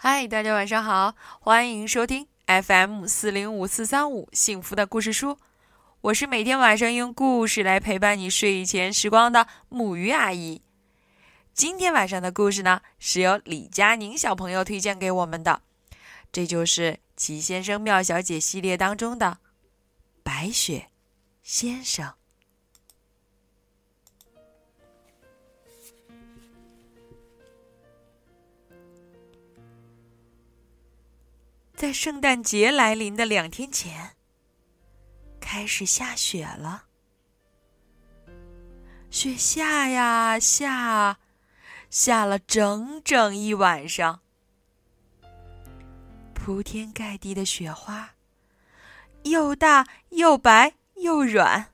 嗨，大家晚上好，欢迎收听 FM 四零五四三五幸福的故事书。我是每天晚上用故事来陪伴你睡前时光的木鱼阿姨。今天晚上的故事呢，是由李佳宁小朋友推荐给我们的，这就是《奇先生妙小姐》系列当中的《白雪先生》。在圣诞节来临的两天前，开始下雪了。雪下呀下，下了整整一晚上。铺天盖地的雪花，又大又白又软，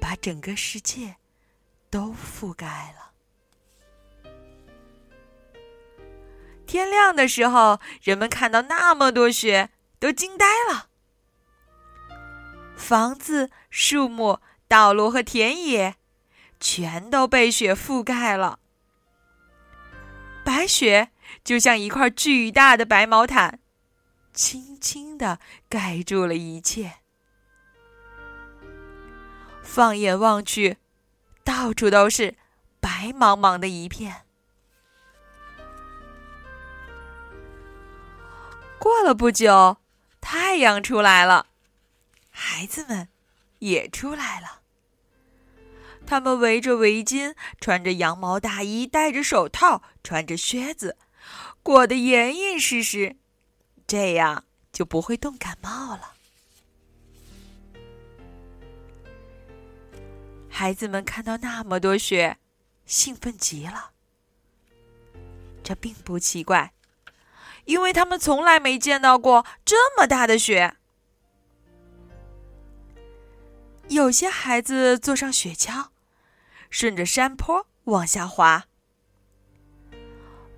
把整个世界都覆盖了。天亮的时候，人们看到那么多雪，都惊呆了。房子、树木、道路和田野，全都被雪覆盖了。白雪就像一块巨大的白毛毯，轻轻的盖住了一切。放眼望去，到处都是白茫茫的一片。过了不久，太阳出来了，孩子们也出来了。他们围着围巾，穿着羊毛大衣，戴着手套，穿着靴子，裹得严严实实，这样就不会冻感冒了。孩子们看到那么多雪，兴奋极了。这并不奇怪。因为他们从来没见到过这么大的雪。有些孩子坐上雪橇，顺着山坡往下滑；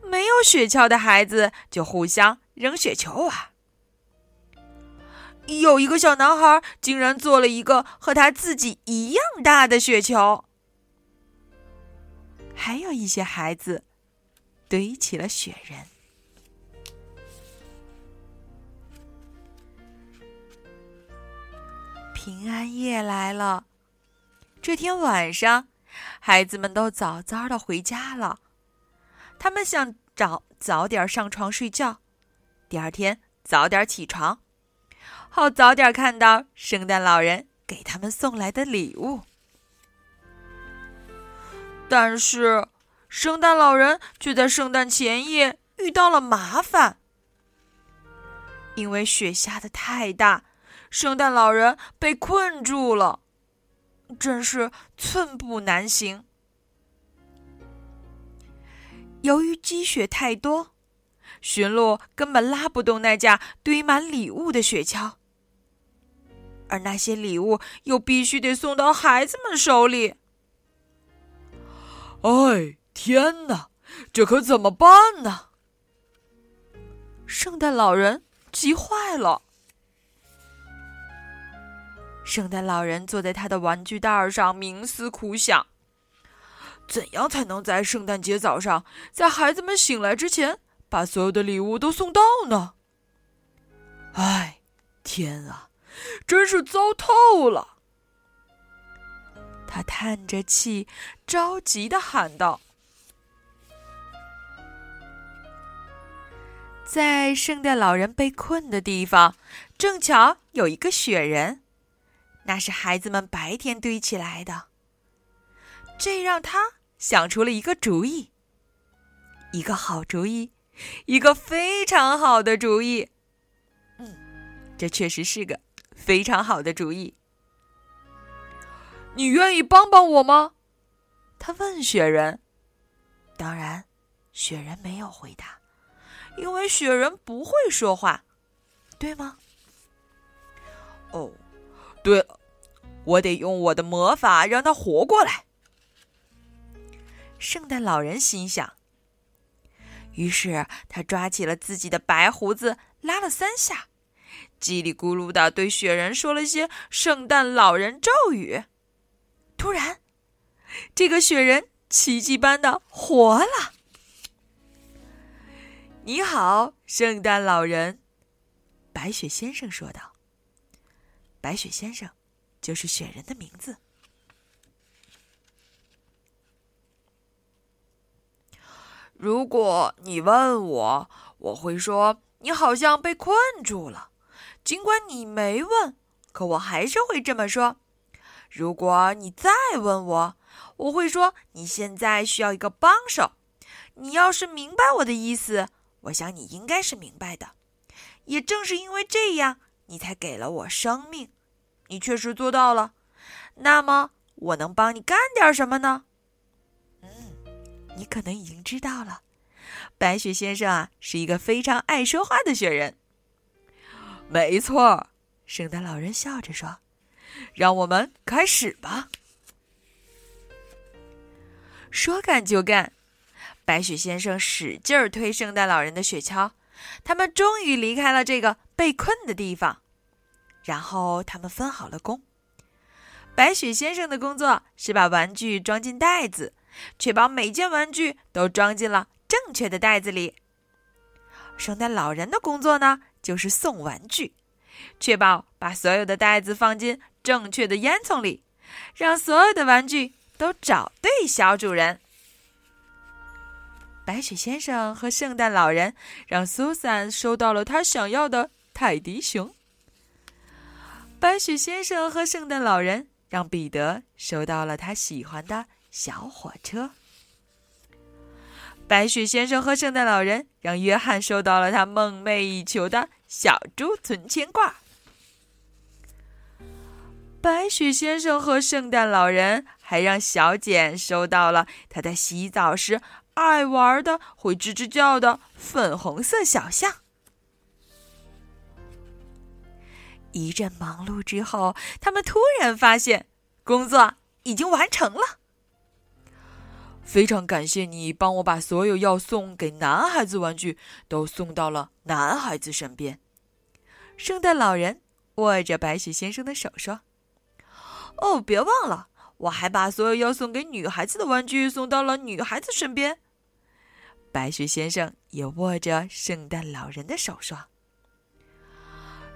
没有雪橇的孩子就互相扔雪球玩。有一个小男孩竟然做了一个和他自己一样大的雪球。还有一些孩子堆起了雪人。平安夜来了。这天晚上，孩子们都早早的回家了。他们想早早点上床睡觉，第二天早点起床，好早点看到圣诞老人给他们送来的礼物。但是，圣诞老人却在圣诞前夜遇到了麻烦，因为雪下的太大。圣诞老人被困住了，真是寸步难行。由于积雪太多，驯鹿根本拉不动那架堆满礼物的雪橇，而那些礼物又必须得送到孩子们手里。哎，天哪，这可怎么办呢？圣诞老人急坏了。圣诞老人坐在他的玩具袋上，冥思苦想：怎样才能在圣诞节早上，在孩子们醒来之前，把所有的礼物都送到呢？哎，天啊，真是糟透了！他叹着气，着急的喊道：“在圣诞老人被困的地方，正巧有一个雪人。”那是孩子们白天堆起来的，这让他想出了一个主意，一个好主意，一个非常好的主意。嗯，这确实是个非常好的主意。你愿意帮帮我吗？他问雪人。当然，雪人没有回答，因为雪人不会说话，对吗？哦。对了，我得用我的魔法让他活过来。圣诞老人心想。于是他抓起了自己的白胡子，拉了三下，叽里咕噜的对雪人说了些圣诞老人咒语。突然，这个雪人奇迹般的活了。你好，圣诞老人。”白雪先生说道。白雪先生就是雪人的名字。如果你问我，我会说你好像被困住了。尽管你没问，可我还是会这么说。如果你再问我，我会说你现在需要一个帮手。你要是明白我的意思，我想你应该是明白的。也正是因为这样，你才给了我生命。你确实做到了。那么，我能帮你干点什么呢？嗯，你可能已经知道了。白雪先生啊，是一个非常爱说话的雪人。没错，圣诞老人笑着说：“让我们开始吧。”说干就干，白雪先生使劲推圣诞老人的雪橇，他们终于离开了这个被困的地方。然后他们分好了工。白雪先生的工作是把玩具装进袋子，确保每件玩具都装进了正确的袋子里。圣诞老人的工作呢，就是送玩具，确保把所有的袋子放进正确的烟囱里，让所有的玩具都找对小主人。白雪先生和圣诞老人让苏珊收到了他想要的泰迪熊。白雪先生和圣诞老人让彼得收到了他喜欢的小火车。白雪先生和圣诞老人让约翰收到了他梦寐以求的小猪存钱罐。白雪先生和圣诞老人还让小简收到了他在洗澡时爱玩的、会吱吱叫的粉红色小象。一阵忙碌之后，他们突然发现工作已经完成了。非常感谢你帮我把所有要送给男孩子玩具都送到了男孩子身边。圣诞老人握着白雪先生的手说：“哦，别忘了，我还把所有要送给女孩子的玩具送到了女孩子身边。”白雪先生也握着圣诞老人的手说：“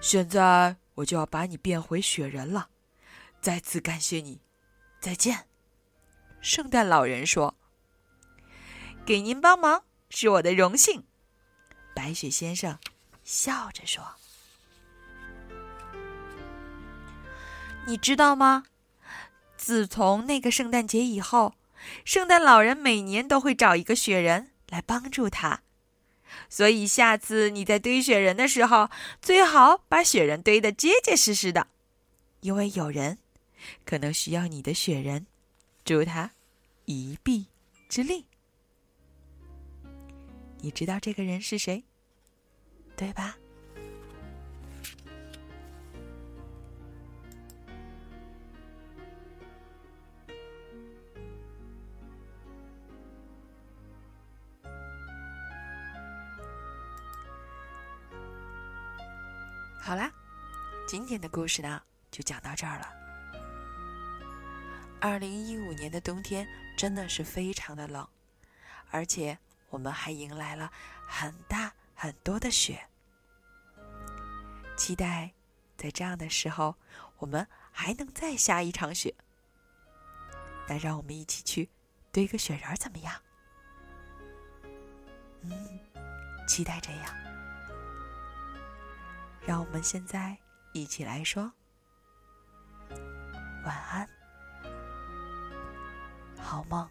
现在。”我就要把你变回雪人了，再次感谢你，再见。圣诞老人说：“给您帮忙是我的荣幸。”白雪先生笑着说：“你知道吗？自从那个圣诞节以后，圣诞老人每年都会找一个雪人来帮助他。”所以，下次你在堆雪人的时候，最好把雪人堆得结结实实的，因为有人可能需要你的雪人，助他一臂之力。你知道这个人是谁，对吧？好啦，今天的故事呢就讲到这儿了。二零一五年的冬天真的是非常的冷，而且我们还迎来了很大很多的雪。期待在这样的时候，我们还能再下一场雪。那让我们一起去堆个雪人怎么样？嗯，期待这样。让我们现在一起来说晚安，好梦。